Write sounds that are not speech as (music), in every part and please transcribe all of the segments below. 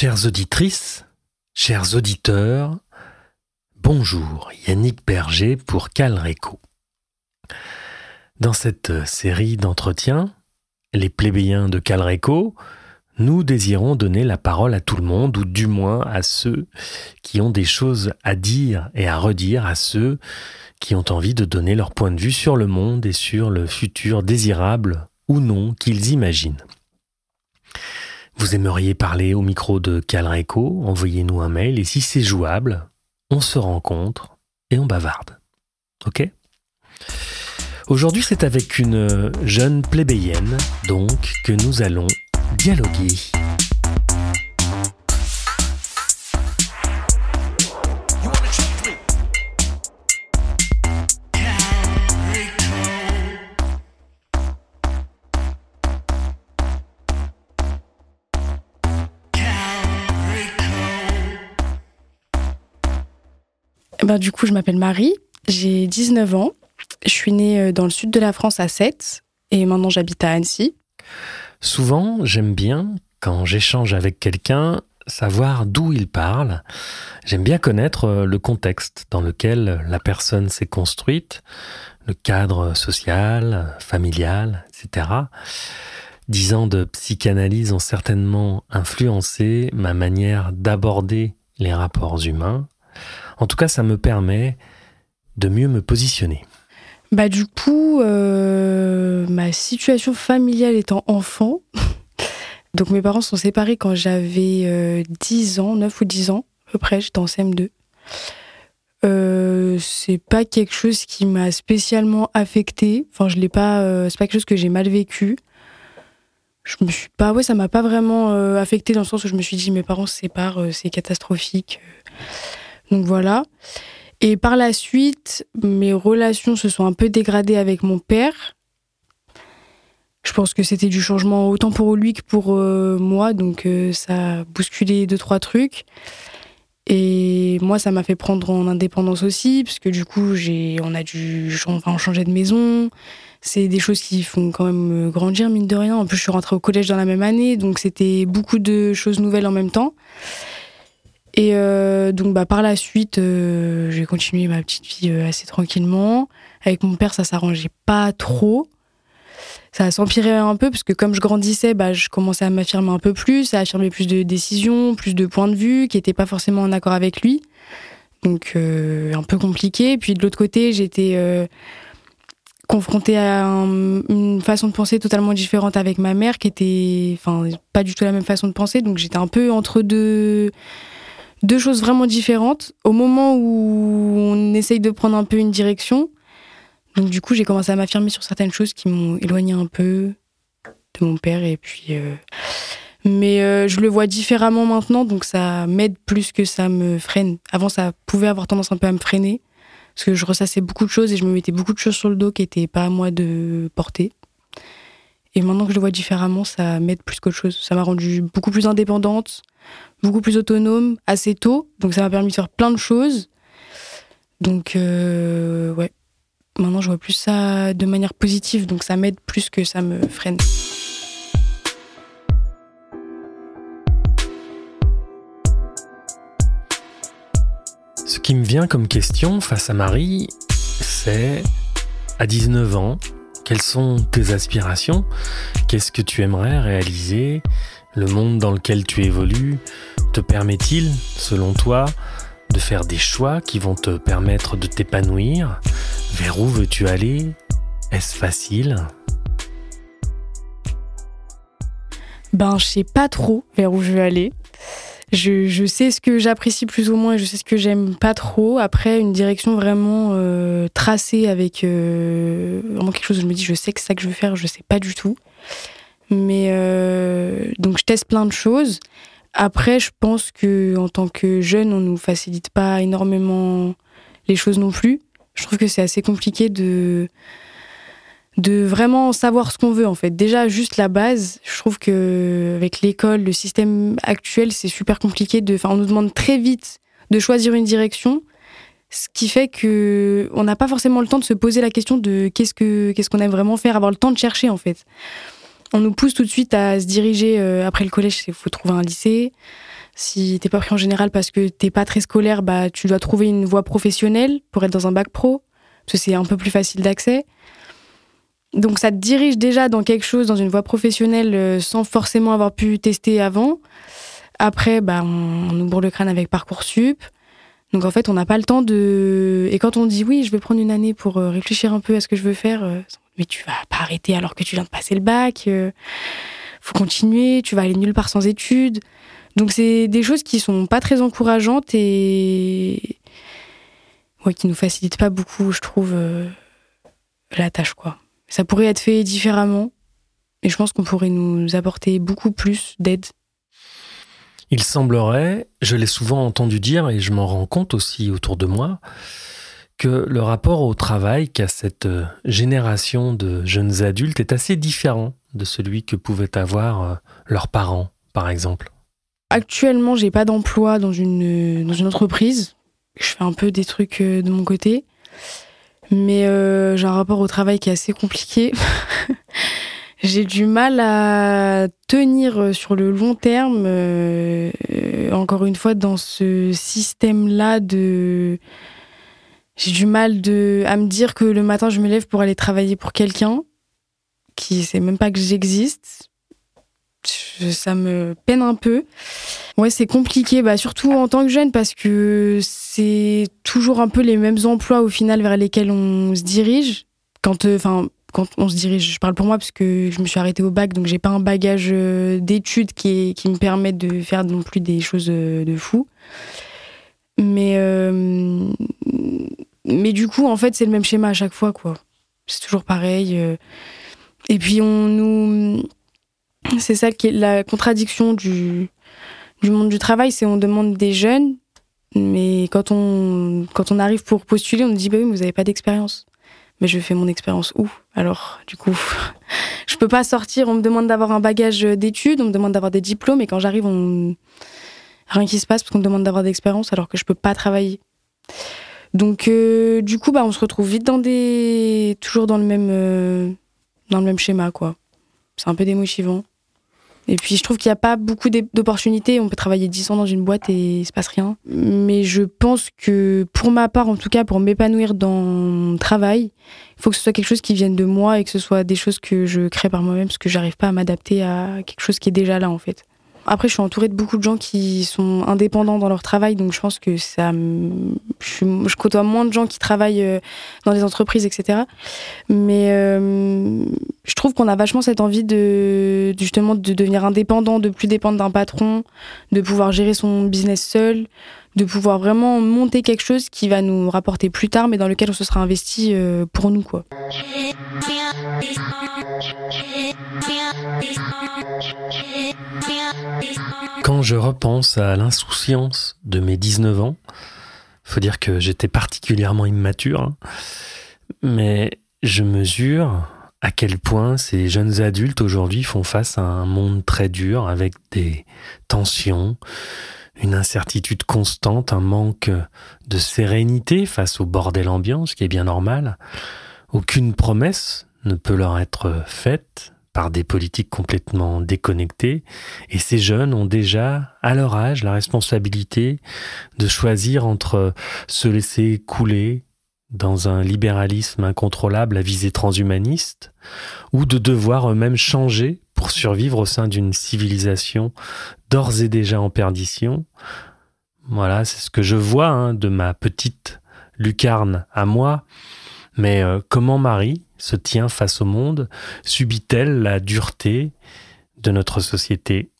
Chères auditrices, chers auditeurs, bonjour, Yannick Berger pour Calreco. Dans cette série d'entretiens, les plébéiens de Calreco, nous désirons donner la parole à tout le monde, ou du moins à ceux qui ont des choses à dire et à redire, à ceux qui ont envie de donner leur point de vue sur le monde et sur le futur désirable ou non qu'ils imaginent. Vous aimeriez parler au micro de Calreco, envoyez-nous un mail et si c'est jouable, on se rencontre et on bavarde. Ok? Aujourd'hui, c'est avec une jeune plébéienne, donc, que nous allons dialoguer. Ben, du coup, je m'appelle Marie, j'ai 19 ans. Je suis née euh, dans le sud de la France à Sète et maintenant j'habite à Annecy. Souvent, j'aime bien, quand j'échange avec quelqu'un, savoir d'où il parle. J'aime bien connaître euh, le contexte dans lequel la personne s'est construite, le cadre social, familial, etc. Dix ans de psychanalyse ont certainement influencé ma manière d'aborder les rapports humains. En tout cas, ça me permet de mieux me positionner. Bah du coup, euh, ma situation familiale étant enfant, (laughs) donc mes parents sont séparés quand j'avais 10 euh, ans, 9 ou 10 ans, à peu près, j'étais en CM2. Euh, c'est pas quelque chose qui m'a spécialement affecté. Enfin, je l'ai pas. Euh, c'est pas quelque chose que j'ai mal vécu. Je me suis pas. Ouais, ça m'a pas vraiment affecté dans le sens où je me suis dit mes parents se séparent, c'est catastrophique. Donc voilà. Et par la suite, mes relations se sont un peu dégradées avec mon père. Je pense que c'était du changement autant pour lui que pour euh, moi, donc euh, ça a bousculé deux, trois trucs. Et moi, ça m'a fait prendre en indépendance aussi, parce que du coup, on a dû enfin, changer de maison. C'est des choses qui font quand même grandir, mine de rien. En plus, je suis rentrée au collège dans la même année, donc c'était beaucoup de choses nouvelles en même temps. Et euh, donc bah, par la suite, euh, j'ai continué ma petite vie euh, assez tranquillement. Avec mon père, ça s'arrangeait pas trop. Ça s'empirait un peu parce que comme je grandissais, bah, je commençais à m'affirmer un peu plus, à affirmer plus de décisions, plus de points de vue qui n'étaient pas forcément en accord avec lui. Donc un peu compliqué. Puis de l'autre côté, j'étais confrontée à une façon de penser totalement différente avec ma mère qui était pas du tout la même façon de penser. Donc j'étais un peu entre deux deux choses vraiment différentes au moment où on essaye de prendre un peu une direction. Donc du coup, j'ai commencé à m'affirmer sur certaines choses qui m'ont éloigné un peu de mon père et puis euh, mais euh, je le vois différemment maintenant donc ça m'aide plus que ça me freine. Avant ça pouvait avoir tendance un peu à me freiner parce que je ressassais beaucoup de choses et je me mettais beaucoup de choses sur le dos qui n'étaient pas à moi de porter. Et maintenant que je le vois différemment, ça m'aide plus qu'autre chose. Ça m'a rendue beaucoup plus indépendante, beaucoup plus autonome assez tôt. Donc ça m'a permis de faire plein de choses. Donc euh, ouais, maintenant je vois plus ça de manière positive. Donc ça m'aide plus que ça me freine. Ce qui me vient comme question face à Marie, c'est à 19 ans, quelles sont tes aspirations? Qu'est-ce que tu aimerais réaliser? Le monde dans lequel tu évolues? Te permet-il, selon toi, de faire des choix qui vont te permettre de t'épanouir? Vers où veux-tu aller? Est-ce facile? Ben, je sais pas trop vers où je veux aller. Je, sais ce que j'apprécie plus ou moins et je sais ce que j'aime pas trop. Après, une direction vraiment euh, tracée avec euh, vraiment quelque chose où je me dis, je sais que c'est ça que je veux faire, je sais pas du tout. Mais euh, donc, je teste plein de choses. Après, je pense que en tant que jeune, on nous facilite pas énormément les choses non plus. Je trouve que c'est assez compliqué de de vraiment savoir ce qu'on veut en fait. Déjà juste la base, je trouve que avec l'école, le système actuel, c'est super compliqué de enfin on nous demande très vite de choisir une direction, ce qui fait que on n'a pas forcément le temps de se poser la question de qu'est-ce que qu'est-ce qu'on aime vraiment faire, avoir le temps de chercher en fait on nous pousse tout de suite à se diriger euh, après le collège, il faut trouver un lycée. Si t'es pas pris en général parce que t'es pas très scolaire, bah tu dois trouver une voie professionnelle pour être dans un bac pro, parce que c'est un peu plus facile d'accès. Donc ça te dirige déjà dans quelque chose, dans une voie professionnelle, euh, sans forcément avoir pu tester avant. Après, bah, on, on ouvre le crâne avec Parcoursup. Donc en fait, on n'a pas le temps de. Et quand on dit oui, je vais prendre une année pour euh, réfléchir un peu à ce que je veux faire, euh, mais tu vas pas arrêter alors que tu viens de passer le bac. faut continuer, tu vas aller nulle part sans études. Donc c'est des choses qui sont pas très encourageantes et ouais, qui nous facilitent pas beaucoup, je trouve, la tâche quoi. Ça pourrait être fait différemment, et je pense qu'on pourrait nous apporter beaucoup plus d'aide. Il semblerait, je l'ai souvent entendu dire et je m'en rends compte aussi autour de moi, que le rapport au travail qu'a cette euh, génération de jeunes adultes est assez différent de celui que pouvaient avoir euh, leurs parents, par exemple. Actuellement, j'ai pas d'emploi dans une, dans une entreprise. Je fais un peu des trucs euh, de mon côté. Mais euh, j'ai un rapport au travail qui est assez compliqué. (laughs) j'ai du mal à tenir sur le long terme, euh, euh, encore une fois, dans ce système-là de. J'ai du mal de, à me dire que le matin, je me lève pour aller travailler pour quelqu'un qui sait même pas que j'existe. Ça me peine un peu. Ouais, c'est compliqué, bah, surtout en tant que jeune, parce que c'est toujours un peu les mêmes emplois au final vers lesquels on se dirige. Quand, euh, enfin, quand on se dirige, je parle pour moi parce que je me suis arrêtée au bac, donc j'ai pas un bagage euh, d'études qui, qui me permet de faire non plus des choses euh, de fou. Mais, mais du coup, en fait, c'est le même schéma à chaque fois, quoi. C'est toujours pareil. Et puis, on nous. C'est ça qui est la contradiction du, du monde du travail, c'est on demande des jeunes, mais quand on, quand on arrive pour postuler, on nous dit bah oui, mais vous n'avez pas d'expérience. Mais je fais mon expérience où? Alors, du coup, (laughs) je peux pas sortir. On me demande d'avoir un bagage d'études, on me demande d'avoir des diplômes, et quand j'arrive, rien qui se passe parce qu'on me demande d'avoir d'expérience alors que je peux pas travailler. Donc, euh, du coup, bah, on se retrouve vite dans des, toujours dans le même, euh, dans le même schéma, quoi. C'est un peu démotivant. Et puis, je trouve qu'il n'y a pas beaucoup d'opportunités. On peut travailler 10 ans dans une boîte et il se passe rien. Mais je pense que, pour ma part, en tout cas, pour m'épanouir dans mon travail, il faut que ce soit quelque chose qui vienne de moi et que ce soit des choses que je crée par moi-même parce que j'arrive pas à m'adapter à quelque chose qui est déjà là, en fait. Après, je suis entourée de beaucoup de gens qui sont indépendants dans leur travail, donc je pense que ça, je, je côtoie moins de gens qui travaillent euh, dans des entreprises, etc. Mais euh, je trouve qu'on a vachement cette envie de justement de devenir indépendant, de plus dépendre d'un patron, de pouvoir gérer son business seul, de pouvoir vraiment monter quelque chose qui va nous rapporter plus tard, mais dans lequel on se sera investi euh, pour nous, quoi. Je repense à l'insouciance de mes 19 ans, faut dire que j'étais particulièrement immature, hein, mais je mesure à quel point ces jeunes adultes aujourd'hui font face à un monde très dur avec des tensions, une incertitude constante, un manque de sérénité face au bordel ambiant, ce qui est bien normal. Aucune promesse ne peut leur être faite par des politiques complètement déconnectées, et ces jeunes ont déjà, à leur âge, la responsabilité de choisir entre se laisser couler dans un libéralisme incontrôlable à visée transhumaniste, ou de devoir eux-mêmes changer pour survivre au sein d'une civilisation d'ores et déjà en perdition. Voilà, c'est ce que je vois hein, de ma petite lucarne à moi. Mais euh, comment Marie se tient face au monde Subit-elle la dureté de notre société?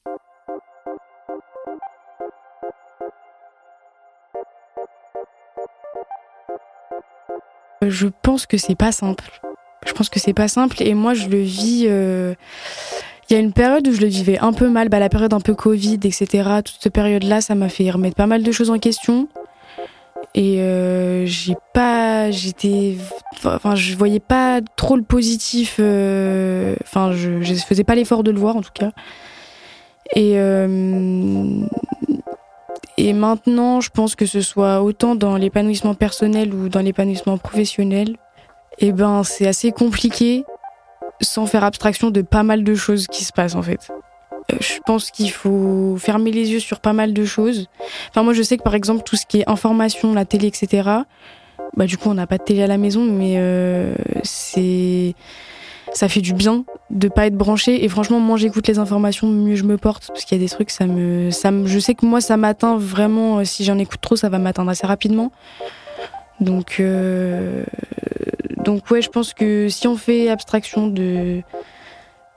Je pense que c'est pas simple. Je pense que c'est pas simple et moi je le vis. euh, Il y a une période où je le vivais un peu mal, bah, la période un peu Covid, etc. Toute cette période-là, ça m'a fait remettre pas mal de choses en question. Et euh, j'ai pas, j'étais, enfin, je voyais pas trop le positif. euh, Enfin, je, je faisais pas l'effort de le voir en tout cas. Et euh, et maintenant, je pense que ce soit autant dans l'épanouissement personnel ou dans l'épanouissement professionnel, eh ben, c'est assez compliqué sans faire abstraction de pas mal de choses qui se passent en fait. Je pense qu'il faut fermer les yeux sur pas mal de choses. Enfin, moi, je sais que par exemple, tout ce qui est information, la télé, etc., bah, du coup, on n'a pas de télé à la maison, mais euh, c'est ça fait du bien de pas être branché. Et franchement, moins j'écoute les informations, mieux je me porte. Parce qu'il y a des trucs, ça me, ça me, je sais que moi, ça m'atteint vraiment. Euh, si j'en écoute trop, ça va m'atteindre assez rapidement. Donc, euh, donc ouais, je pense que si on fait abstraction de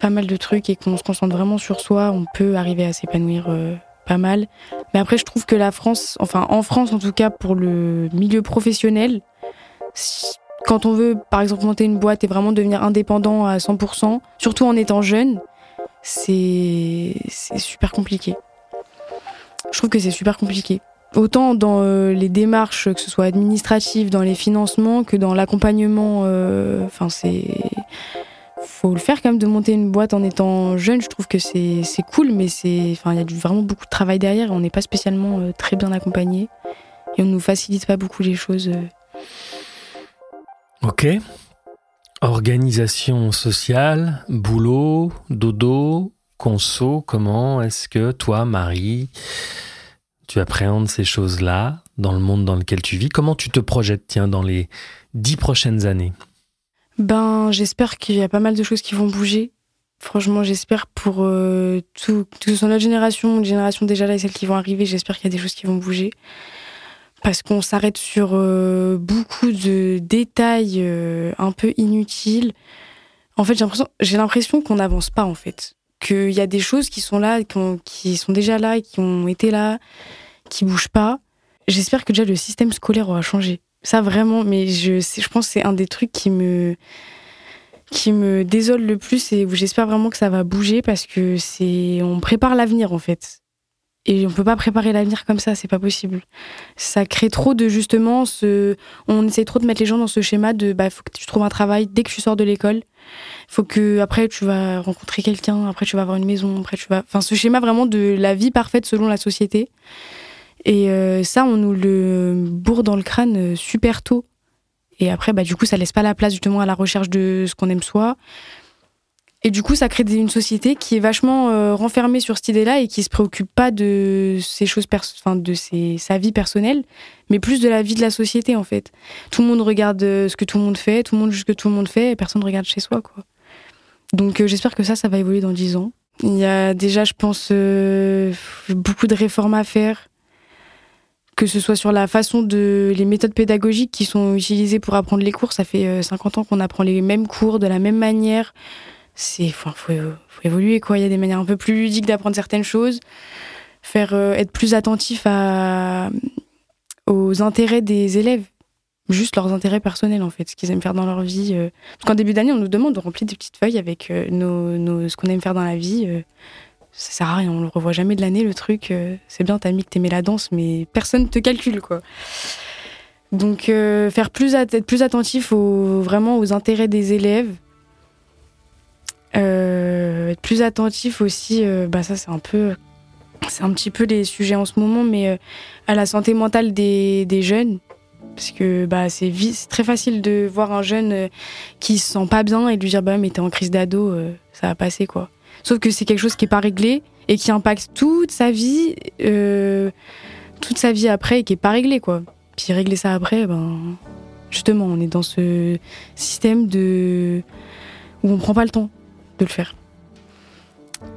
pas mal de trucs et qu'on se concentre vraiment sur soi, on peut arriver à s'épanouir euh, pas mal. Mais après, je trouve que la France, enfin en France en tout cas pour le milieu professionnel, quand on veut par exemple monter une boîte et vraiment devenir indépendant à 100%, surtout en étant jeune, c'est super compliqué. Je trouve que c'est super compliqué. Autant dans euh, les démarches, que ce soit administratives, dans les financements, que dans l'accompagnement. Euh, enfin, c'est faut le faire quand même de monter une boîte en étant jeune. Je trouve que c'est cool, mais c'est, il y a vraiment beaucoup de travail derrière on n'est pas spécialement euh, très bien accompagné et on nous facilite pas beaucoup les choses. Euh. Ok. Organisation sociale, boulot, dodo, conso. Comment est-ce que toi, Marie, tu appréhendes ces choses-là dans le monde dans lequel tu vis? Comment tu te projettes, tiens, dans les dix prochaines années? Ben, j'espère qu'il y a pas mal de choses qui vont bouger. Franchement, j'espère pour euh, tout, que ce soit notre génération, une génération déjà là et celles qui vont arriver, j'espère qu'il y a des choses qui vont bouger. Parce qu'on s'arrête sur euh, beaucoup de détails euh, un peu inutiles. En fait, j'ai l'impression qu'on n'avance pas, en fait. Qu'il y a des choses qui sont là, qui, qui sont déjà là, qui ont été là, qui bougent pas. J'espère que déjà le système scolaire aura changé. Ça vraiment, mais je, je pense que c'est un des trucs qui me qui me désole le plus et où j'espère vraiment que ça va bouger parce que c'est on prépare l'avenir en fait. Et on peut pas préparer l'avenir comme ça, c'est pas possible. Ça crée trop de justement ce on essaie trop de mettre les gens dans ce schéma de bah faut que tu trouves un travail dès que tu sors de l'école. Faut que après tu vas rencontrer quelqu'un, après tu vas avoir une maison, après tu vas enfin ce schéma vraiment de la vie parfaite selon la société. Et euh, ça, on nous le bourre dans le crâne euh, super tôt. Et après, bah, du coup, ça laisse pas la place justement à la recherche de ce qu'on aime soi. Et du coup, ça crée une société qui est vachement euh, renfermée sur cette idée-là et qui se préoccupe pas de ses choses, enfin de ses, sa vie personnelle, mais plus de la vie de la société en fait. Tout le monde regarde ce que tout le monde fait, tout le monde juge ce que tout le monde fait, et personne regarde chez soi quoi. Donc j'espère que ça, ça va évoluer dans dix ans. Il y a déjà, je pense, beaucoup de réformes à faire que ce soit sur la façon de les méthodes pédagogiques qui sont utilisées pour apprendre les cours. Ça fait 50 euh, ans qu'on apprend les mêmes cours de la même manière. C'est faut, faut, évoluer quoi. Il y a des manières un peu plus ludiques d'apprendre certaines choses, faire euh, être plus attentif aux intérêts des élèves, juste leurs intérêts personnels en fait, ce qu'ils aiment faire dans leur vie. Euh. Parce qu'en début d'année, on nous demande de remplir des petites feuilles avec nos, ce qu'on aime faire dans la vie ça sert à rien, on le revoit jamais de l'année le truc. Euh, c'est bien, t'as mis que t'aimais la danse, mais personne te calcule quoi. Donc euh, faire plus être plus attentif aux, vraiment aux intérêts des élèves, euh, être plus attentif aussi, bah ça c'est un peu, c'est un petit peu les sujets en ce moment, mais à la santé mentale des, des jeunes, parce que bah c'est très facile de voir un jeune qui se sent pas bien et de lui dire bah mais t'es en crise d'ado, ça va passer quoi. Sauf que c'est quelque chose qui est pas réglé et qui impacte toute sa vie, euh, toute sa vie après et qui est pas réglé quoi. Puis régler ça après, ben justement, on est dans ce système de où on prend pas le temps de le faire.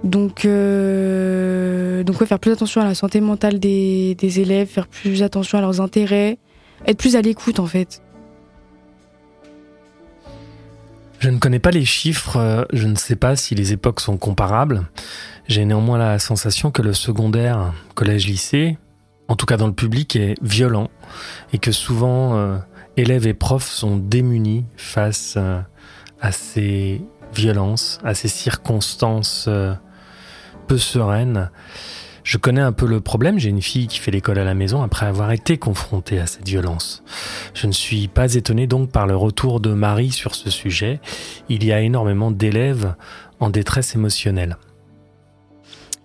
Donc, euh, donc faire plus attention à la santé mentale des élèves, faire plus attention à leurs intérêts, être plus à l'écoute en fait. Je ne connais pas les chiffres, euh, je ne sais pas si les époques sont comparables. J'ai néanmoins la sensation que le secondaire, collège-lycée, en tout cas dans le public, est violent et que souvent euh, élèves et profs sont démunis face euh, à ces violences, à ces circonstances peu sereines. Je connais un peu le problème, j'ai une fille qui fait l'école à la maison après avoir été confrontée à cette violence. Je ne suis pas étonné donc par le retour de Marie sur ce sujet. Il y a énormément d'élèves en détresse émotionnelle.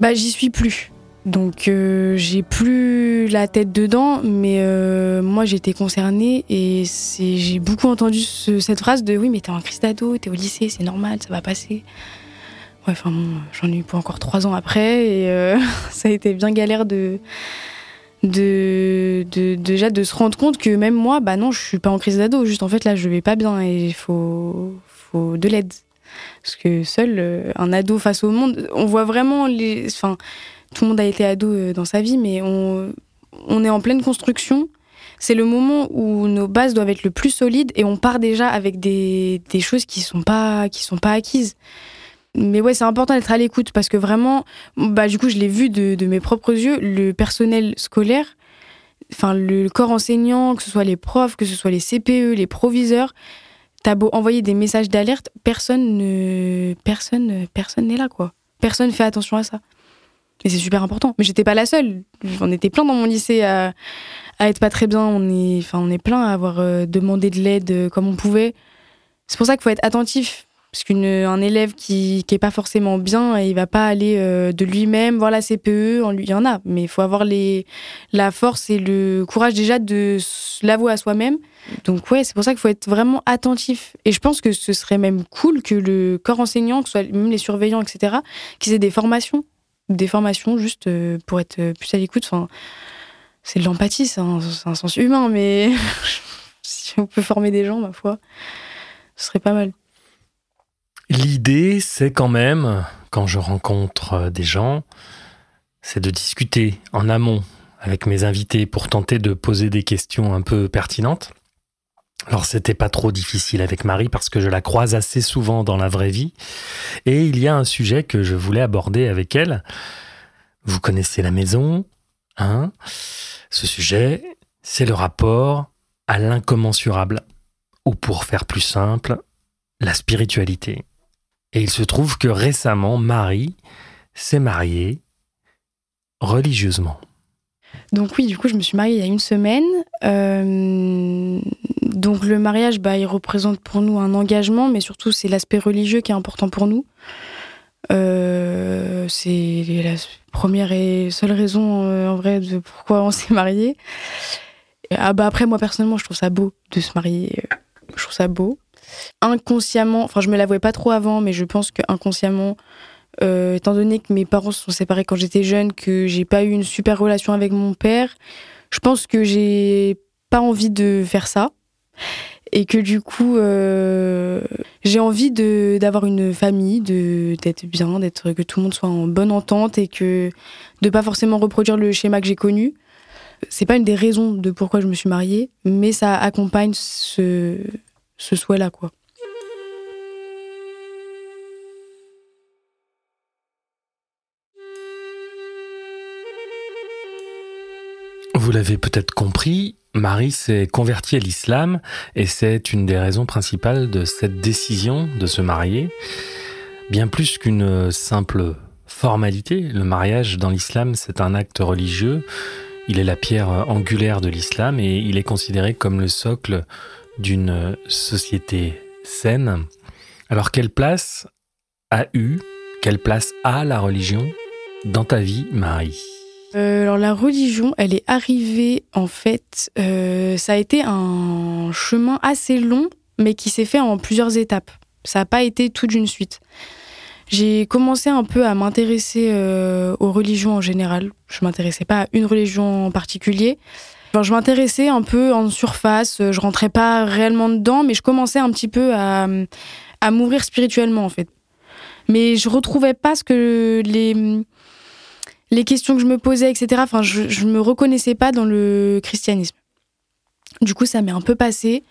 Bah j'y suis plus. Donc euh, j'ai plus la tête dedans, mais euh, moi j'étais concernée et j'ai beaucoup entendu cette phrase de oui mais t'es en crise d'ado, t'es au lycée, c'est normal, ça va passer enfin j'en ai eu pour encore trois ans après et (laughs) ça a été bien galère de, déjà de se rendre compte que même moi, bah non, je suis pas en crise d'ado. Juste en fait là, je vais pas bien et il faut, de l'aide. Parce que seul un ado face au monde, on voit vraiment les, enfin tout le monde a été ado dans sa vie, mais on, est en pleine construction c'est le moment où nos bases doivent être le plus solides et on part déjà avec des, choses qui sont pas qui sont pas acquises. Mais ouais, c'est important d'être à l'écoute parce que vraiment, bah du coup, je l'ai vu de, mes propres yeux, le personnel scolaire, enfin le corps enseignant, que ce soit les profs, que ce soit les CPE, les proviseurs, t'as beau envoyer des messages d'alerte, personne ne, personne, personne n'est là quoi. Personne fait attention à ça. Et c'est super important. Mais j'étais pas la seule. J'en étais plein dans mon lycée à, à être pas très bien. On est, enfin, on est plein à avoir euh, demandé de l'aide euh, comme on pouvait. C'est pour ça qu'il faut être attentif. Parce qu'un élève qui, qui est pas forcément bien, il va pas aller euh, de lui-même voir la CPE. Il y en a, mais il faut avoir la force et le courage déjà de l'avouer à soi-même. Donc ouais, c'est pour ça qu'il faut être vraiment attentif. Et je pense que ce serait même cool que le corps enseignant, que ce soit même les surveillants, etc., qu'ils aient des formations, des formations juste pour être plus à l'écoute. Enfin, c'est de l'empathie, c'est un, sens humain, mais (laughs) si on peut former des gens, ma foi, ce serait pas mal. L'idée, c'est quand même, quand je rencontre euh, des gens, c'est de discuter en amont avec mes invités pour tenter de poser des questions un peu pertinentes. Alors c'était pas trop difficile avec Marie parce que je la croise assez souvent dans la vraie vie et il y a un sujet que je voulais aborder avec elle. Vous connaissez la maison, hein? Ce sujet, c'est le rapport à l'incommensurable, ou pour faire plus simple, la spiritualité. Et il se trouve que récemment, Marie s'est mariée religieusement. Donc oui, du coup, je me suis mariée il y a une semaine. Euh, donc le mariage, bah, il représente pour nous un engagement, mais surtout c'est l'aspect religieux qui est important pour nous. Euh, c'est la première et seule raison euh, en vrai de pourquoi on (laughs) s'est marié. Ah bah après moi personnellement je trouve ça beau de se marier. Je trouve ça beau. Inconsciemment, enfin je me l'avouais pas trop avant, mais je pense que inconsciemment, étant donné que mes parents se sont séparés quand j'étais jeune, que j'ai pas eu une super relation avec mon père, je pense que j'ai pas envie de faire ça. Et que du coup euh, j'ai envie de d'avoir une famille de d'être bien d'être que tout le monde soit en bonne entente et que de pas forcément reproduire le schéma que j'ai connu. C'est pas une des raisons de pourquoi je me suis mariée mais ça accompagne ce ce souhait là quoi Vous l'avez peut-être compris, Marie s'est convertie à l'islam et c'est une des raisons principales de cette décision de se marier. Bien plus qu'une simple formalité, le mariage dans l'islam c'est un acte religieux, il est la pierre angulaire de l'islam et il est considéré comme le socle d'une société saine. Alors quelle place a eu, quelle place a la religion dans ta vie, Marie? Euh, alors la religion, elle est arrivée en fait, euh, ça a été un chemin assez long, mais qui s'est fait en plusieurs étapes. Ça n'a pas été tout d'une suite. J'ai commencé un peu à m'intéresser euh, aux religions en général. Je m'intéressais pas à une religion en particulier. Je m'intéressais un peu en surface. Je rentrais pas réellement dedans, mais je commençais un petit peu à, à m'ouvrir spirituellement en fait. Mais je retrouvais pas ce que les les questions que je me posais, etc. Enfin, je, je me reconnaissais pas dans le christianisme. Du coup, ça m'est un peu passé.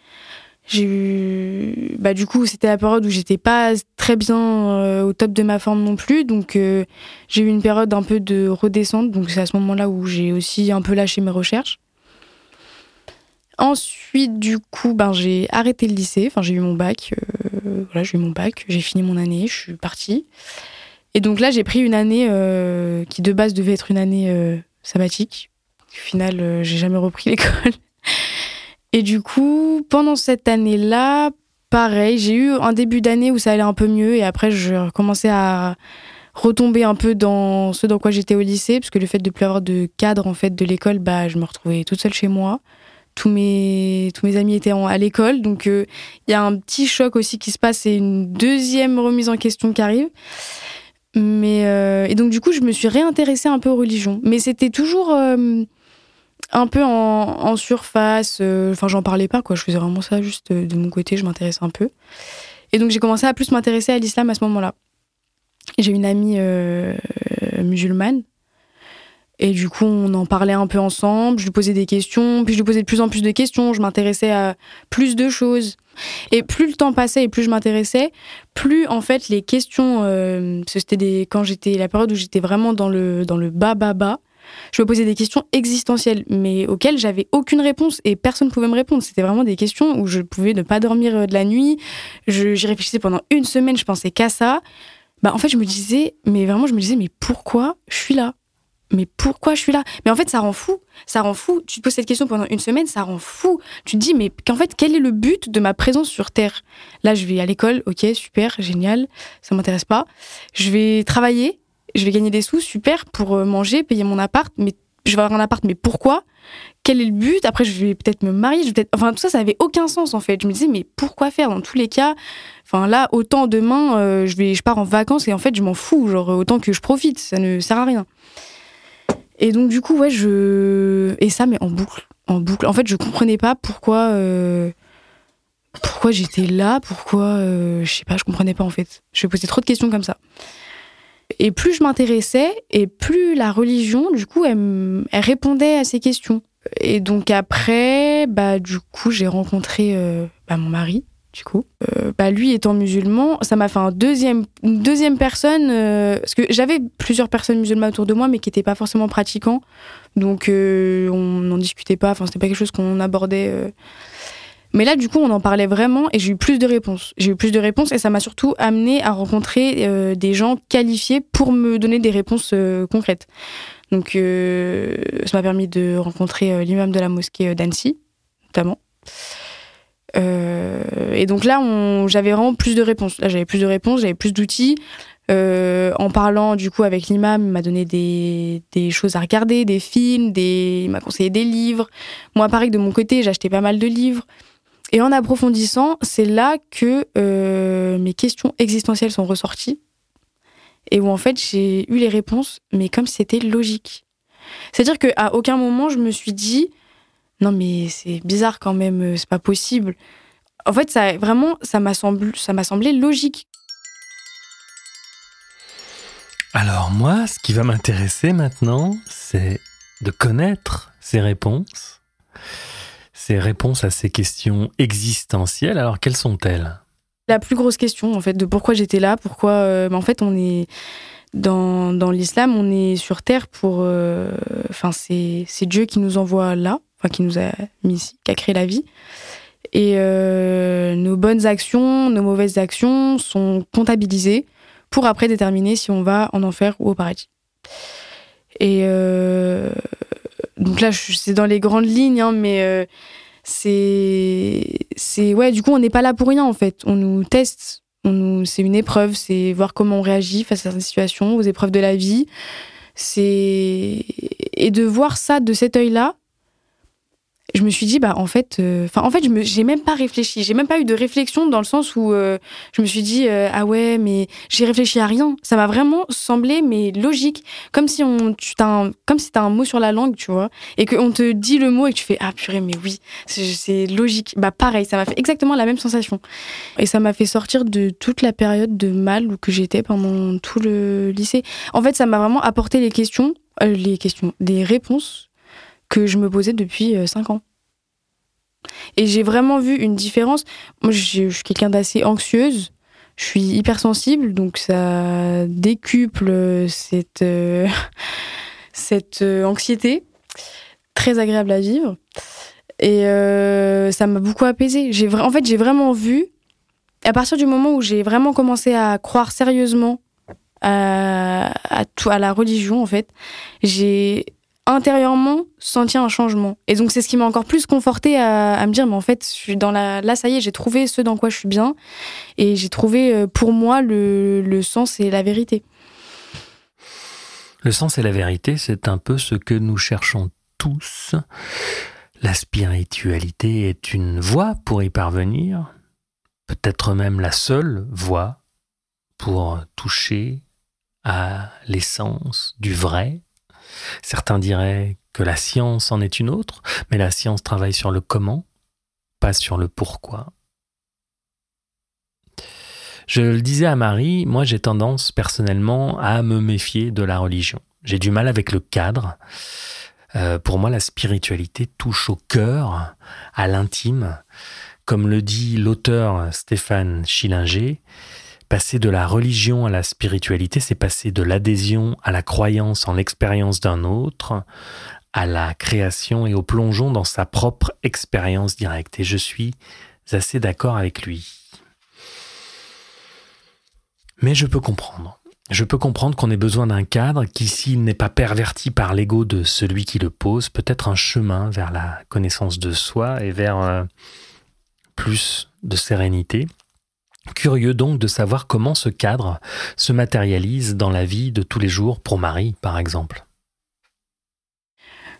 J'ai eu, bah du coup, c'était la période où j'étais pas très bien euh, au top de ma forme non plus, donc euh, j'ai eu une période un peu de redescente. Donc c'est à ce moment-là où j'ai aussi un peu lâché mes recherches. Ensuite, du coup, ben j'ai arrêté le lycée. Enfin, j'ai eu mon bac. Euh, voilà, j'ai eu mon bac. J'ai fini mon année. Je suis partie. Et donc là, j'ai pris une année euh, qui de base devait être une année euh, sabbatique. Au final, j'ai jamais repris (laughs) l'école. Et du coup, pendant cette année-là, pareil, j'ai eu un début d'année où ça allait un peu mieux et après, je commençais à retomber un peu dans ce dans quoi j'étais au lycée, parce que le fait de plus avoir de cadre en fait de l'école, bah, je me retrouvais toute seule chez moi. Tous mes, tous mes amis étaient à l'école, donc il y a un petit choc aussi qui se passe et une deuxième remise en question qui arrive. Mais euh, et donc du coup, je me suis réintéressée un peu aux religions, mais c'était toujours euh, un peu en, en surface. euh, Enfin, j'en parlais pas quoi. Je faisais vraiment ça juste de, mon côté. Je m'intéressais un peu. Et donc j'ai commencé à plus m'intéresser à l'islam à ce moment-là. J'ai une amie euh, musulmane. Et du coup, on en parlait un peu ensemble. Je lui posais des questions, puis je lui posais de plus en plus de questions. Je m'intéressais à plus de choses. Et plus le temps passait et plus je m'intéressais, plus en fait les questions, euh, c'était des, quand j'étais la période où j'étais vraiment dans le dans le bas bas bas, je me posais des questions existentielles, mais auxquelles j'avais aucune réponse et personne ne pouvait me répondre. C'était vraiment des questions où je pouvais ne pas dormir euh, de la nuit. J'y réfléchissais pendant une semaine, je pensais qu'à ça. Bah en fait je me disais, mais vraiment je me disais, mais pourquoi je suis là? Mais pourquoi je suis là? Mais en fait, ça rend fou. Ça rend fou. Tu te poses cette question pendant une semaine, ça rend fou. Tu te dis, mais qu'en fait, quel est le but de ma présence sur Terre? Là, je vais à l'école, ok, super, génial, ça m'intéresse pas. Je vais travailler, je vais gagner des sous, super, pour euh, manger, payer mon appart, mais je vais avoir un appart, mais pourquoi? Quel est le but? Après, je vais peut-être me marier, je vais peut-être... Enfin, tout ça, ça avait aucun sens, en fait. Je me disais, mais pourquoi faire? Dans tous les cas, enfin, là, autant demain, euh, je, vais, je pars en vacances et en fait, je m'en fous. Genre, autant que je profite, ça ne sert à rien. Et donc, du coup, ouais, je. Et ça, mais en boucle. En boucle. En fait, je comprenais pas pourquoi. euh, Pourquoi j'étais là, pourquoi. euh, Je sais pas, je comprenais pas en fait. Je posais trop de questions comme ça. Et plus je m'intéressais, et plus la religion, du coup, elle répondait à ces questions. Et donc après, bah, du coup, j'ai rencontré euh, bah, mon mari, du coup. Euh, bah, lui étant musulman, ça m'a fait un deuxième, une deuxième personne, euh, parce que j'avais plusieurs personnes musulmanes autour de moi, mais qui n'étaient pas forcément pratiquants. Donc euh, on n'en discutait pas, enfin, c'était pas quelque chose qu'on abordait. Mais là, du coup, on en parlait vraiment et j'ai eu plus de réponses. J'ai eu plus de réponses et ça m'a surtout amené à rencontrer des gens qualifiés pour me donner des réponses concrètes. Donc, ça m'a permis de rencontrer l'imam de la mosquée d'Annecy, notamment. Euh, et donc là, j'avais vraiment plus de réponses. Là, j'avais plus de réponses, j'avais plus d'outils. Euh, en parlant du coup avec l'imam, il m'a donné des, des choses à regarder, des films, des, il m'a conseillé des livres. Moi, pareil, de mon côté, acheté pas mal de livres. Et en approfondissant, c'est là que euh, mes questions existentielles sont ressorties et où en fait j'ai eu les réponses, mais comme c'était logique. C'est-à-dire qu'à aucun moment je me suis dit non mais c'est bizarre quand même, euh, c'est pas possible. En fait, ça vraiment, ça m'a semblé, ça m'a semblé logique. Alors moi, ce qui va m'intéresser maintenant, c'est de connaître ces réponses, ces réponses à ces questions existentielles. Alors quelles sont-elles? La plus grosse question en fait de pourquoi j'étais là, pourquoi, euh, mais en fait on est dans, dans l'islam, on est sur terre pour, euh, enfin c'est c'est Dieu qui nous envoie là, enfin qui nous a mis ici, qui a créé la vie. Et euh, nos bonnes actions, nos mauvaises actions sont comptabilisées pour après déterminer si on va en enfer ou au paradis. Et euh, donc là, c'est dans les grandes lignes, hein, mais euh, c'est, c'est ouais. Du coup, on n'est pas là pour rien en fait. On nous teste. Nous, c'est une épreuve. C'est voir comment on réagit face à certaines situations, aux épreuves de la vie. C'est et de voir ça de cet œil-là. Je me suis dit bah en fait, euh, enfin en fait, je j'ai même pas réfléchi. J'ai même pas eu de réflexion dans le sens où euh, je me suis dit euh, ah ouais mais j'ai réfléchi à rien. Ça m'a vraiment semblé mais logique, comme si on, tu t'as un, comme si t'as un mot sur la langue, tu vois, et qu'on te dit le mot et que tu fais ah purée mais oui, c'est, logique. Bah pareil, ça m'a fait exactement la même sensation, et ça m'a fait sortir de toute la période de mal où que j'étais pendant tout le lycée. En fait, ça m'a vraiment apporté les questions, euh, les questions, des réponses que je me posais depuis 5 ans. Et j'ai vraiment vu une différence. Moi, je suis quelqu'un d'assez anxieuse. Je suis hypersensible, donc ça décuple cette, euh, (laughs) cette euh, anxiété très agréable à vivre. Et euh, ça m'a beaucoup apaisée. J'ai en fait, j'ai vraiment vu, à partir du moment où j'ai vraiment commencé à croire sérieusement à, à, tout, à la religion, en fait, j'ai intérieurement senti un changement. Et donc, c'est ce qui m'a encore plus conforté à, à me dire, mais en fait, je suis dans la, là, ça y est, j'ai trouvé ce dans quoi je suis bien. Et j'ai trouvé euh, pour moi le, le sens et la vérité. Le sens et la vérité, c'est un peu ce que nous cherchons tous. La spiritualité est une voie pour y parvenir, peut-être même la seule voie pour toucher à l'essence du vrai. Certains diraient que la science en est une autre, mais la science travaille sur le comment, pas sur le pourquoi. Je le disais à Marie, moi j'ai tendance personnellement à me méfier de la religion. J'ai du mal avec le cadre. Euh, pour moi, la spiritualité touche au cœur, à l'intime. Comme le dit l'auteur Stéphane Schillinger, passer de la religion à la spiritualité, c'est passer de l'adhésion à la croyance en l'expérience d'un autre, à la création et au plongeon dans sa propre expérience directe. Et je suis assez d'accord avec lui. Mais je peux comprendre. Je peux comprendre qu'on ait besoin d'un cadre qui, s'il n'est pas perverti par l'ego de celui qui le pose, peut être un chemin vers la connaissance de soi et vers euh, plus de sérénité. Curieux donc de savoir comment ce cadre se matérialise dans la vie de tous les jours pour Marie, par exemple.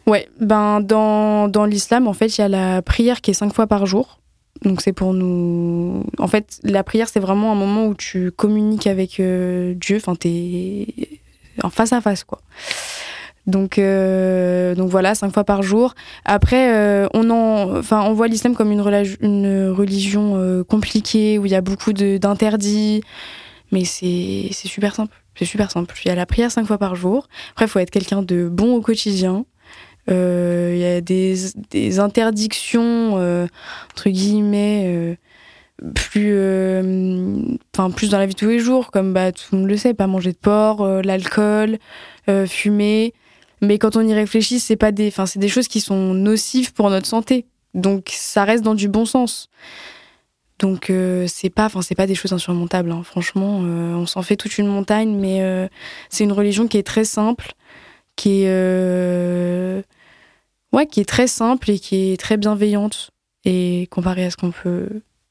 Ouais, ben dans, dans l'islam, en fait, il y a la prière qui est cinq fois par jour. Donc c'est pour nous. En fait, la prière, c'est vraiment un moment où tu communiques avec euh, Dieu. Enfin, t'es en face à face, quoi. Donc, euh, donc voilà, cinq fois par jour. Après, euh, on en, enfin, on voit l'islam comme une, une religion compliquée où il y a beaucoup d'interdits, mais c'est super simple. C'est super simple. Il y a la prière cinq fois par jour. Après, il faut être quelqu'un de bon au quotidien. Euh, il y a des, des interdictions, euh, entre guillemets, euh, plus, enfin plus dans la vie de tous les jours, comme bah, tout le monde le sait, pas manger de porc, l'alcool, fumer. Mais quand on y réfléchit, c'est pas des, enfin c'est des choses qui sont nocives pour notre santé. Donc ça reste dans du bon sens. Donc c'est pas, enfin c'est pas des choses insurmontables. Hein. Franchement, on s'en fait toute une montagne, mais c'est une religion qui est très simple, qui est ouais, qui est très simple et qui est très bienveillante et comparée à ce qu'on peut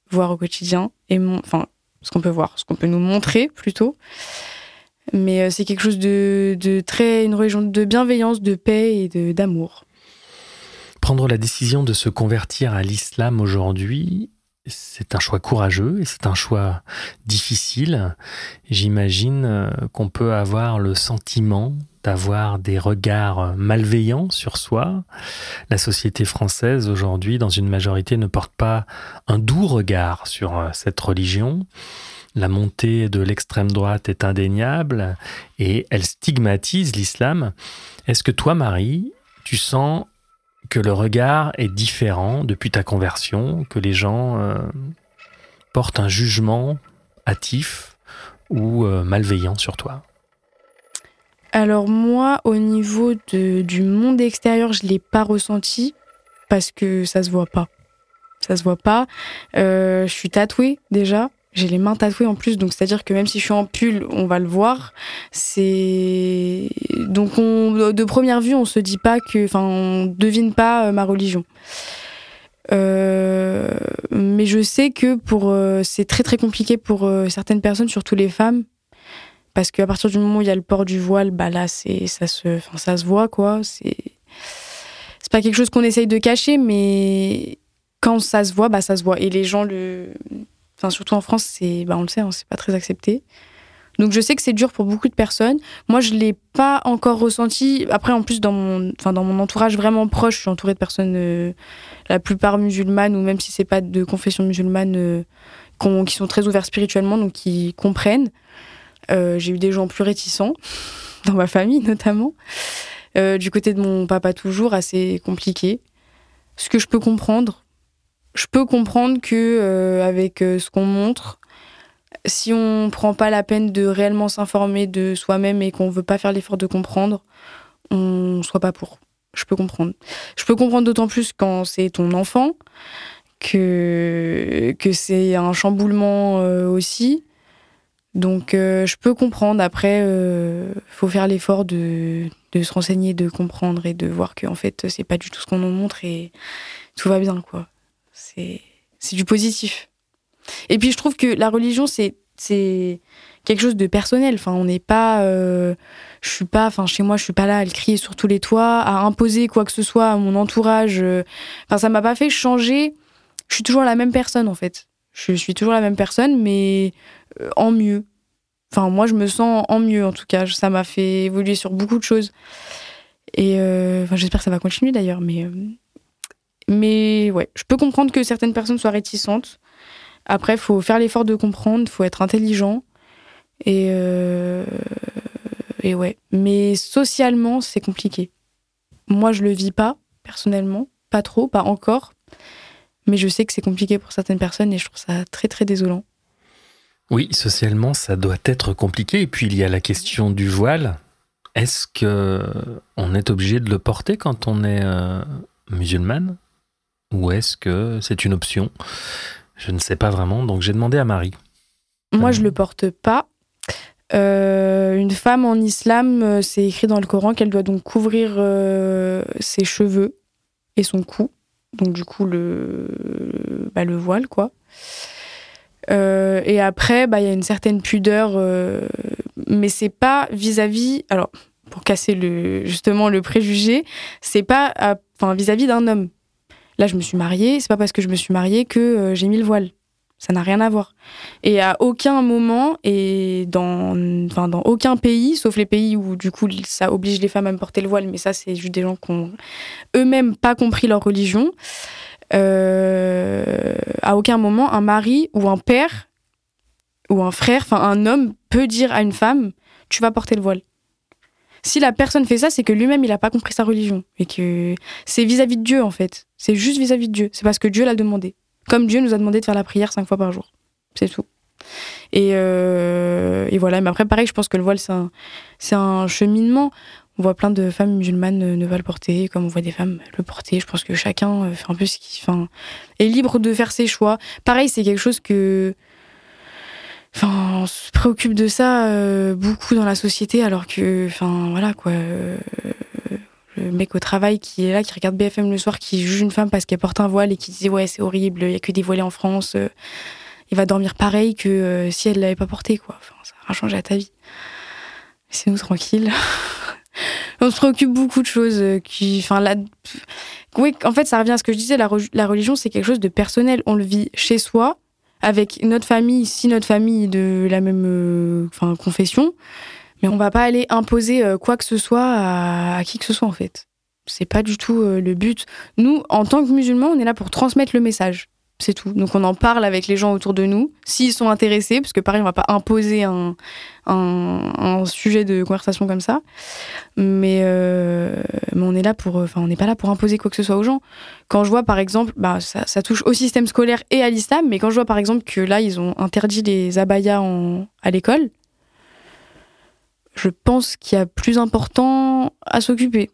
voir au quotidien et enfin ce qu'on peut voir, ce qu'on peut nous montrer plutôt. Mais euh, c'est quelque chose de, très une religion de bienveillance, de paix et d'amour. Prendre la décision de se convertir à l'islam aujourd'hui, c'est un choix courageux et c'est un choix difficile. J'imagine euh, qu'on peut avoir le sentiment d'avoir des regards malveillants sur soi. La société française aujourd'hui, dans une majorité, ne porte pas un doux regard sur euh, cette religion. La montée de l'extrême droite est indéniable et elle stigmatise l'islam. Est-ce que toi, Marie, tu sens que le regard est différent depuis ta conversion, que les gens euh, portent un jugement hâtif ou euh, malveillant sur toi? Alors moi, au niveau du monde extérieur, je ne l'ai pas ressenti parce que ça se voit pas. Ça se voit pas. Euh, je suis tatouée déjà. J'ai les mains tatouées en plus, donc c'est-à-dire que même si je suis en pull, on va le voir. C'est donc on, de première vue, on se dit pas que, enfin, on devine pas euh, ma religion. Euh, mais je sais que pour euh, c'est très très compliqué pour certaines personnes, surtout les femmes, parce qu'à partir du moment où il y a le port du voile, bah là c'est ça se, ça se voit quoi. C'est c'est pas quelque chose qu'on essaye de cacher, mais quand ça se voit, bah ça se voit. Et les gens le Enfin, surtout en France, c'est, bah, on le sait, hein, c'est pas très accepté. Donc je sais que c'est dur pour beaucoup de personnes. Moi, je l'ai pas encore ressenti. Après, en plus, dans mon, enfin, dans mon entourage vraiment proche, je suis entourée de personnes, euh, la plupart musulmanes, ou même si c'est pas de confession musulmane, euh, qui sont très ouverts spirituellement, donc qui comprennent. Euh, j'ai eu des gens plus réticents, (laughs) dans ma famille notamment. du côté de mon papa, toujours assez compliqué. Ce que je peux comprendre, je peux comprendre que euh, avec euh, ce qu'on montre, si on prend pas la peine de réellement s'informer de soi-même et qu'on veut pas faire l'effort de comprendre, on soit pas pour. Je peux comprendre. Je peux comprendre d'autant plus quand c'est ton enfant que que c'est un chamboulement euh, aussi. Donc je peux comprendre. Après, il faut faire l'effort de, de, se renseigner, de comprendre et de voir que en fait c'est pas du tout ce qu'on nous montre et tout va bien quoi c'est du positif. Et puis je trouve que la religion, c'est quelque chose de personnel. Enfin, on n'est pas, euh, je suis pas, enfin chez moi, je suis pas là à le crier sur tous les toits, à imposer quoi que ce soit à mon entourage. Enfin, ça m'a pas fait changer. Je suis toujours la même personne en fait. Je suis toujours la même personne, mais euh, en mieux. Enfin, moi, je me sens en mieux, en tout cas. Ça m'a fait évoluer sur beaucoup de choses. Et euh, enfin, j'espère que ça va continuer d'ailleurs. Mais, euh, mais ouais, je peux comprendre que certaines personnes soient réticentes. Après, il faut faire l'effort de comprendre, il faut être intelligent. Et, euh, et ouais. Mais socialement, c'est compliqué. Moi, je le vis pas, personnellement. Pas trop, pas encore. Mais je sais que c'est compliqué pour certaines personnes et je trouve ça très, très désolant. Oui, socialement, ça doit être compliqué. Et puis, il y a la question du voile. Est-ce que on est obligé de le porter quand on est euh, musulmane? Ou est-ce que c'est une option? Je ne sais pas vraiment. Donc, j'ai demandé à Marie. Moi, je le porte pas. Euh, une femme en islam, euh, c'est écrit dans le Coran qu'elle doit donc couvrir ses cheveux et son cou. Donc, du coup, le, bah, le voile, quoi. Euh, et après, bah, il y a une certaine pudeur, euh, mais c'est pas vis-à-vis. alors, pour casser le, justement le préjugé, c'est pas enfin, vis-à-vis d'un homme. Là, je me suis mariée, c'est pas parce que je me suis mariée que euh, j'ai mis le voile. Ça n'a rien à voir. Et à aucun moment, et dans, dans aucun pays, sauf les pays où du coup ça oblige les femmes à me porter le voile, mais ça, c'est juste des gens qui ont eux-mêmes pas compris leur religion. Euh, à aucun moment un mari ou un père ou un frère, enfin un homme peut dire à une femme tu vas porter le voile. Si la personne fait ça, c'est que lui-même il n'a pas compris sa religion et que c'est vis-à-vis de Dieu en fait. C'est juste vis-à-vis de Dieu. C'est parce que Dieu l'a demandé. Comme Dieu nous a demandé de faire la prière cinq fois par jour. C'est tout. Et, euh, et, voilà. Mais après, pareil, je pense que le voile, c'est un, un, cheminement on voit plein de femmes musulmanes ne, pas le porter, comme on voit des femmes le porter. Je pense que chacun euh, fait un peu ce est libre de faire ses choix. Pareil, c'est quelque chose que. Enfin, on se préoccupe de ça euh, beaucoup dans la société, alors que, enfin, voilà quoi. Le mec au travail qui est là, qui regarde BFM le soir, qui juge une femme parce qu'elle porte un voile et qui dit ouais c'est horrible, il y a que des voilés en France, il va dormir pareil que si elle l'avait pas porté quoi. Ça va changer à ta vie. Laissez-nous tranquille. (laughs) on se préoccupe beaucoup de choses euh, qui, enfin, là, oui, en fait, ça revient à ce que je disais. La, religion, c'est quelque chose de personnel. On le vit chez soi, avec notre famille, si notre famille de la même, euh, confession. Mais on va pas aller imposer euh, quoi que ce soit à, qui que ce soit, en fait. C'est pas du tout le but. Nous, en tant que musulmans, on est là pour transmettre le message. C'est tout. Donc on en parle avec les gens autour de nous, s'ils sont intéressés, parce que pareil, on va pas imposer un, sujet de conversation comme ça. Mais, euh, on est là pour, enfin, on n'est pas là pour imposer quoi que ce soit aux gens. Quand je vois par exemple, bah, ça, touche au système scolaire et à l'islam, mais quand je vois par exemple que là, ils ont interdit les abayas à l'école, je pense qu'il y a plus important à s'occuper.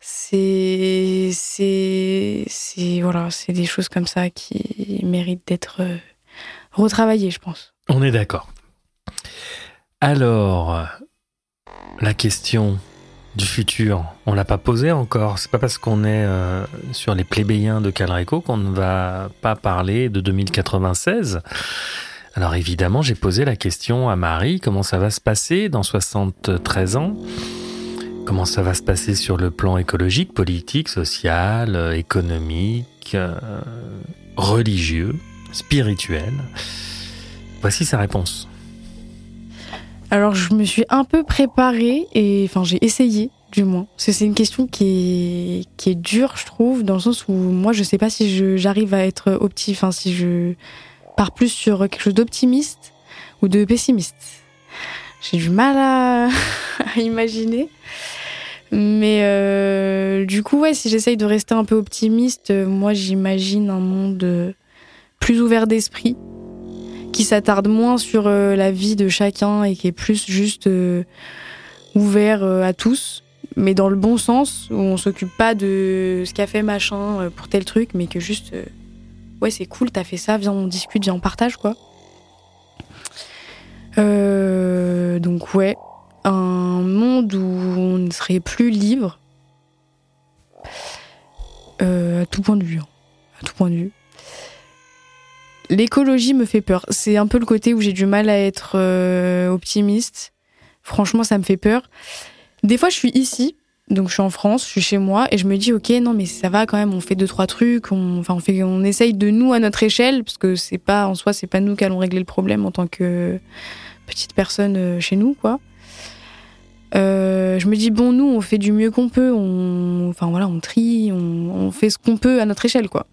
C'est c'est voilà c'est des choses comme ça qui méritent d'être euh, retravaillées je pense. On est d'accord. Alors la question du futur on l'a pas posée encore. C'est pas parce qu'on est euh, sur les plébéiens de Calreco qu'on ne va pas parler de 2096 alors évidemment j'ai posé la question à Marie comment ça va se passer dans 73 ans? Comment ça va se passer sur le plan écologique, politique, social, euh, économique, euh, religieux, spirituel? Voici sa réponse. Alors je me suis un peu préparée et enfin j'ai essayé du moins. Parce que c'est une question qui est, qui est dure, je trouve, dans le sens où moi je sais pas si j'arrive à être optimiste, enfin si je pars plus sur quelque chose d'optimiste ou de pessimiste. J'ai du mal à, (laughs) à imaginer. Mais euh, du coup, ouais, si j'essaye de rester un peu optimiste, euh, moi j'imagine un monde euh, plus ouvert d'esprit, qui s'attarde moins sur la vie de chacun et qui est plus juste ouvert à tous, mais dans le bon sens, où on s'occupe pas de ce qu'a fait machin pour tel truc, mais que juste, ouais, c'est cool, t'as fait ça, viens on discute, viens on partage, quoi. donc ouais, un monde où on ne serait plus libre euh, à tout point de vue. Hein. À tout point de vue. L'écologie me fait peur. C'est un peu le côté où j'ai du mal à être euh, optimiste. Franchement, ça me fait peur. Des fois, je suis ici, donc je suis en France, je suis chez moi, et je me dis, ok, non, mais ça va quand même. On fait deux trois trucs. On, enfin, on fait, on essaye de nous à notre échelle, parce que c'est pas en soi, c'est pas nous qui allons régler le problème en tant que petite personne chez nous, quoi. je me dis bon, nous, on fait du mieux qu'on peut. On, enfin voilà, on trie, on, fait ce qu'on peut à notre échelle, quoi.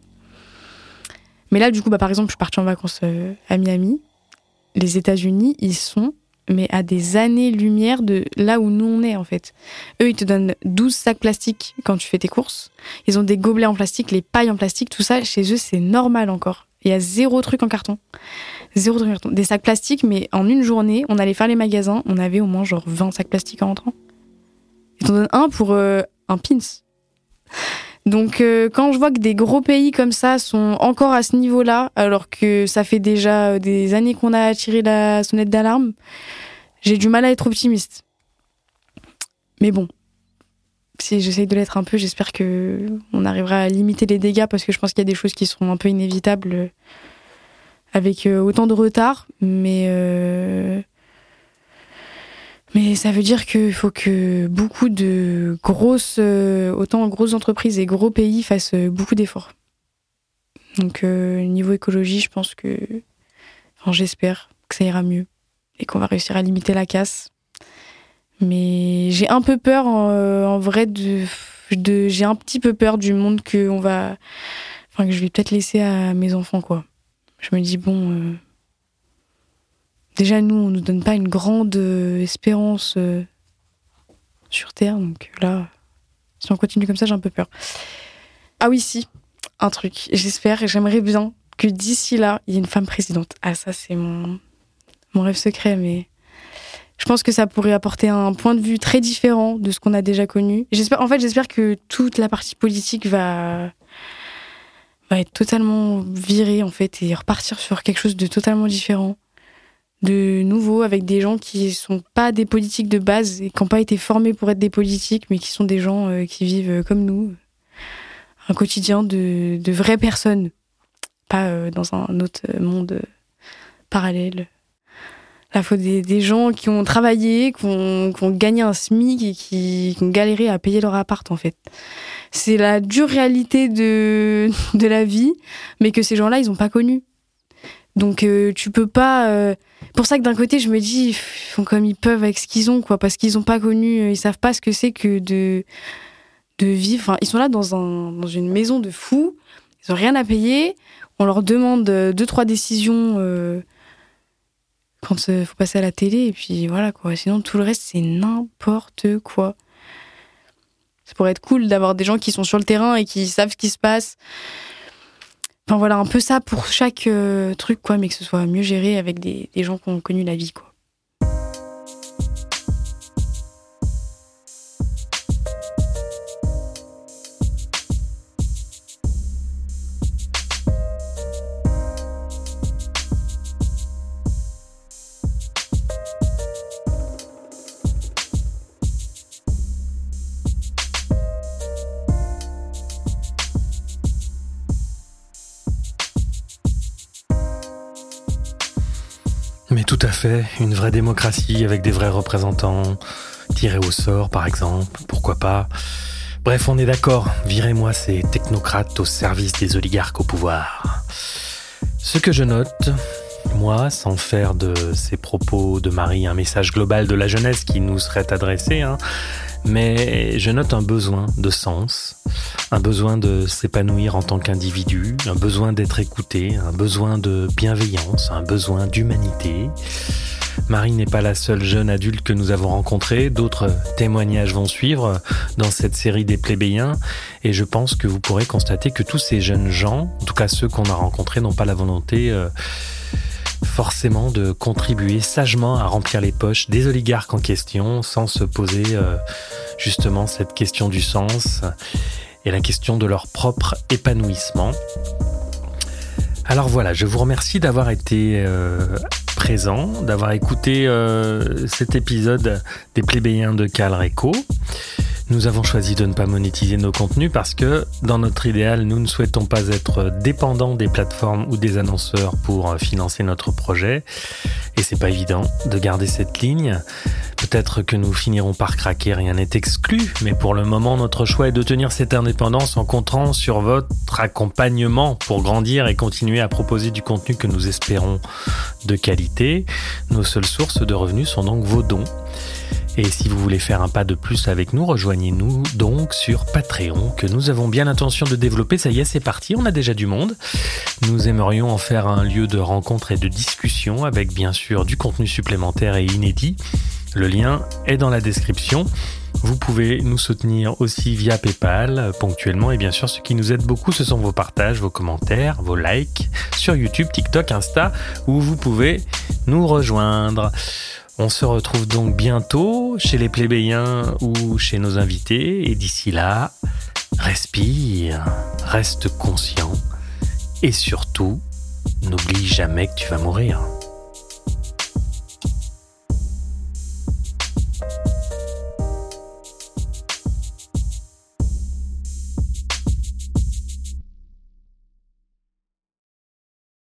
Mais là, du coup, bah, par exemple, je suis partie en vacances à Miami. Les États-Unis, ils sont mais à des années-lumière de là où nous on est en fait. Eux, ils te donnent 12 sacs plastiques quand tu fais tes courses. Ils ont des gobelets en plastique, les pailles en plastique, tout ça, chez eux, c'est normal encore. Il y a zéro truc en carton. Zéro truc en carton. Des sacs plastiques, mais en une journée, on allait faire les magasins, on avait au moins genre 20 sacs plastiques en rentrant. Ils t'en donnent un pour euh, un pins. Donc euh, quand je vois que des gros pays comme ça sont encore à ce niveau-là, alors que ça fait déjà euh, des années qu'on a tiré la sonnette d'alarme, j'ai du mal à être optimiste. Mais bon, si j'essaye de l'être un peu, j'espère que on arrivera à limiter les dégâts parce que je pense qu'il y a des choses qui seront un peu inévitables euh, avec autant de retard, mais mais ça veut dire qu'il faut que beaucoup de grosses, euh, autant grosses entreprises et gros pays fassent euh, beaucoup d'efforts. Donc, euh, niveau écologie, je pense que. Enfin, j'espère que ça ira mieux et qu'on va réussir à limiter la casse. Mais j'ai un peu peur, en, vrai, de. j'ai un petit peu peur du monde que on va. Enfin, que je vais peut-être laisser à mes enfants, quoi. Je me dis, bon déjà nous, on nous donne pas une grande euh, espérance euh, sur Terre, donc là, si on continue comme ça, j'ai un peu peur. Ah oui, si, un truc. J'espère et j'aimerais bien que d'ici là, il y ait une femme présidente. Ah ça, c'est mon mon rêve secret, mais je pense que ça pourrait apporter un point de vue très différent de ce qu'on a déjà connu. J'espère, en fait, j'espère que toute la partie politique va va être totalement virée en fait et repartir sur quelque chose de totalement différent de nouveau avec des gens qui sont pas des politiques de base et qui n'ont pas été formés pour être des politiques, mais qui sont des gens euh, qui vivent euh, comme nous, un quotidien de, de vraies personnes, pas euh, dans un autre monde parallèle. Il faut des, des, gens qui ont travaillé, qui ont, qui ont gagné un SMIC et qui, qui, ont galéré à payer leur appart, en fait. C'est la dure réalité de, (laughs) de la vie, mais que ces gens-là, ils n'ont pas connu. Donc, tu peux pas pour ça que d'un côté, je me dis, ils font comme ils peuvent avec ce qu'ils ont, quoi, parce qu'ils n'ont pas connu, euh, ils savent pas ce que c'est que de, de vivre. Enfin, ils sont là dans, un, dans une maison de fous, ils ont rien à payer. On leur demande euh, deux, trois décisions euh, quand il faut passer à la télé, et puis voilà, quoi. Sinon, tout le reste, c'est n'importe quoi. Ça pourrait être cool d'avoir des gens qui sont sur le terrain et qui savent ce qui se passe. Enfin voilà, un peu ça pour chaque euh, truc, quoi, mais que ce soit mieux géré avec des, des gens qui ont connu la vie, quoi. Tout à fait, une vraie démocratie avec des vrais représentants, tirés au sort par exemple, pourquoi pas. Bref, on est d'accord, virez-moi ces technocrates au service des oligarques au pouvoir. Ce que je note, moi, sans faire de ces propos de Marie un message global de la jeunesse qui nous serait adressé, hein, mais je note un besoin de sens, un besoin de s'épanouir en tant qu'individu, un besoin d'être écouté, un besoin de bienveillance, un besoin d'humanité. Marie n'est pas la seule jeune adulte que nous avons rencontrée, d'autres témoignages vont suivre dans cette série des plébéiens, et je pense que vous pourrez constater que tous ces jeunes gens, en tout cas ceux qu'on a rencontrés, n'ont pas la volonté... Euh, forcément de contribuer sagement à remplir les poches des oligarques en question sans se poser euh, justement cette question du sens et la question de leur propre épanouissement. Alors voilà, je vous remercie d'avoir été euh, présent, d'avoir écouté euh, cet épisode des plébéiens de Calreco. Nous avons choisi de ne pas monétiser nos contenus parce que, dans notre idéal, nous ne souhaitons pas être dépendants des plateformes ou des annonceurs pour financer notre projet. Et c'est pas évident de garder cette ligne. Peut-être que nous finirons par craquer, rien n'est exclu, mais pour le moment, notre choix est de tenir cette indépendance en comptant sur votre accompagnement pour grandir et continuer à proposer du contenu que nous espérons de qualité. Nos seules sources de revenus sont donc vos dons. Et si vous voulez faire un pas de plus avec nous, rejoignez-nous donc sur Patreon, que nous avons bien l'intention de développer. Ça y est, c'est parti, on a déjà du monde. Nous aimerions en faire un lieu de rencontre et de discussion avec bien sûr du contenu supplémentaire et inédit. Le lien est dans la description. Vous pouvez nous soutenir aussi via PayPal ponctuellement et bien sûr ce qui nous aide beaucoup ce sont vos partages, vos commentaires, vos likes sur YouTube, TikTok, Insta où vous pouvez nous rejoindre. On se retrouve donc bientôt chez les plébéiens ou chez nos invités. Et d'ici là, respire, reste conscient et surtout, n'oublie jamais que tu vas mourir.